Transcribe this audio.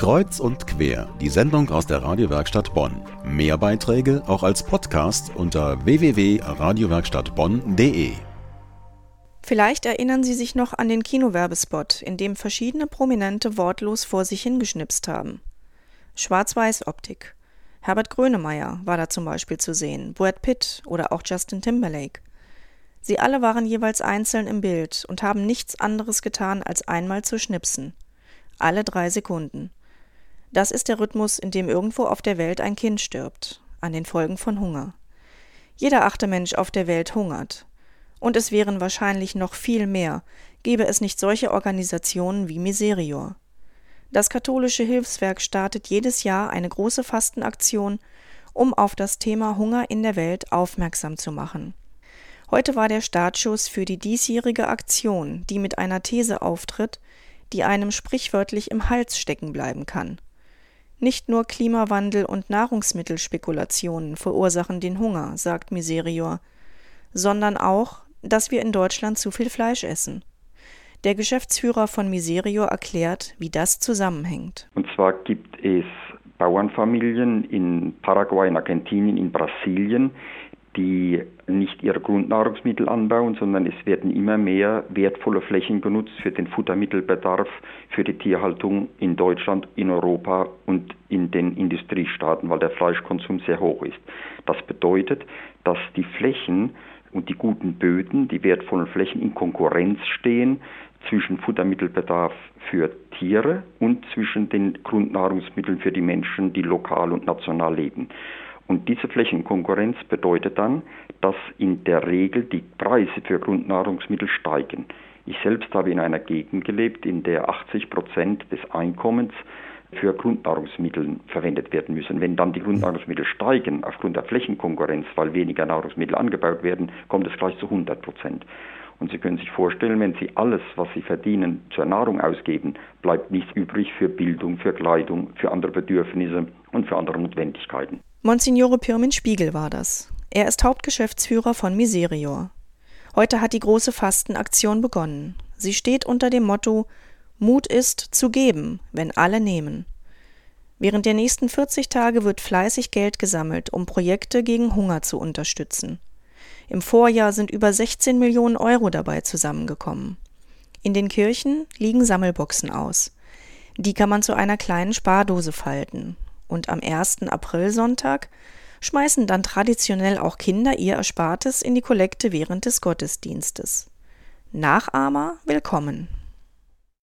Kreuz und quer, die Sendung aus der Radiowerkstatt Bonn. Mehr Beiträge auch als Podcast unter www.radiowerkstattbonn.de. Vielleicht erinnern Sie sich noch an den Kinowerbespot, in dem verschiedene Prominente wortlos vor sich hingeschnipst haben. Schwarz-Weiß-Optik. Herbert Grönemeyer war da zum Beispiel zu sehen, Brad Pitt oder auch Justin Timberlake. Sie alle waren jeweils einzeln im Bild und haben nichts anderes getan, als einmal zu schnipsen. Alle drei Sekunden. Das ist der Rhythmus, in dem irgendwo auf der Welt ein Kind stirbt, an den Folgen von Hunger. Jeder achte Mensch auf der Welt hungert. Und es wären wahrscheinlich noch viel mehr, gäbe es nicht solche Organisationen wie Miserior. Das katholische Hilfswerk startet jedes Jahr eine große Fastenaktion, um auf das Thema Hunger in der Welt aufmerksam zu machen. Heute war der Startschuss für die diesjährige Aktion, die mit einer These auftritt, die einem sprichwörtlich im Hals stecken bleiben kann. Nicht nur Klimawandel und Nahrungsmittelspekulationen verursachen den Hunger, sagt Miserior, sondern auch, dass wir in Deutschland zu viel Fleisch essen. Der Geschäftsführer von Miserior erklärt, wie das zusammenhängt. Und zwar gibt es Bauernfamilien in Paraguay, in Argentinien, in Brasilien, die nicht ihre Grundnahrungsmittel anbauen, sondern es werden immer mehr wertvolle Flächen genutzt für den Futtermittelbedarf, für die Tierhaltung in Deutschland, in Europa und in den Industriestaaten, weil der Fleischkonsum sehr hoch ist. Das bedeutet, dass die Flächen und die guten Böden, die wertvollen Flächen in Konkurrenz stehen zwischen Futtermittelbedarf für Tiere und zwischen den Grundnahrungsmitteln für die Menschen, die lokal und national leben. Und diese Flächenkonkurrenz bedeutet dann, dass in der Regel die Preise für Grundnahrungsmittel steigen. Ich selbst habe in einer Gegend gelebt, in der 80 Prozent des Einkommens für Grundnahrungsmittel verwendet werden müssen. Wenn dann die Grundnahrungsmittel steigen aufgrund der Flächenkonkurrenz, weil weniger Nahrungsmittel angebaut werden, kommt es gleich zu 100 Prozent. Und Sie können sich vorstellen, wenn Sie alles, was Sie verdienen, zur Nahrung ausgeben, bleibt nichts übrig für Bildung, für Kleidung, für andere Bedürfnisse und für andere Notwendigkeiten. Monsignore Pirmin Spiegel war das. Er ist Hauptgeschäftsführer von Miserior. Heute hat die große Fastenaktion begonnen. Sie steht unter dem Motto Mut ist zu geben, wenn alle nehmen. Während der nächsten 40 Tage wird fleißig Geld gesammelt, um Projekte gegen Hunger zu unterstützen. Im Vorjahr sind über 16 Millionen Euro dabei zusammengekommen. In den Kirchen liegen Sammelboxen aus. Die kann man zu einer kleinen Spardose falten und am 1. Aprilsonntag schmeißen dann traditionell auch Kinder ihr Erspartes in die Kollekte während des Gottesdienstes. Nachahmer willkommen.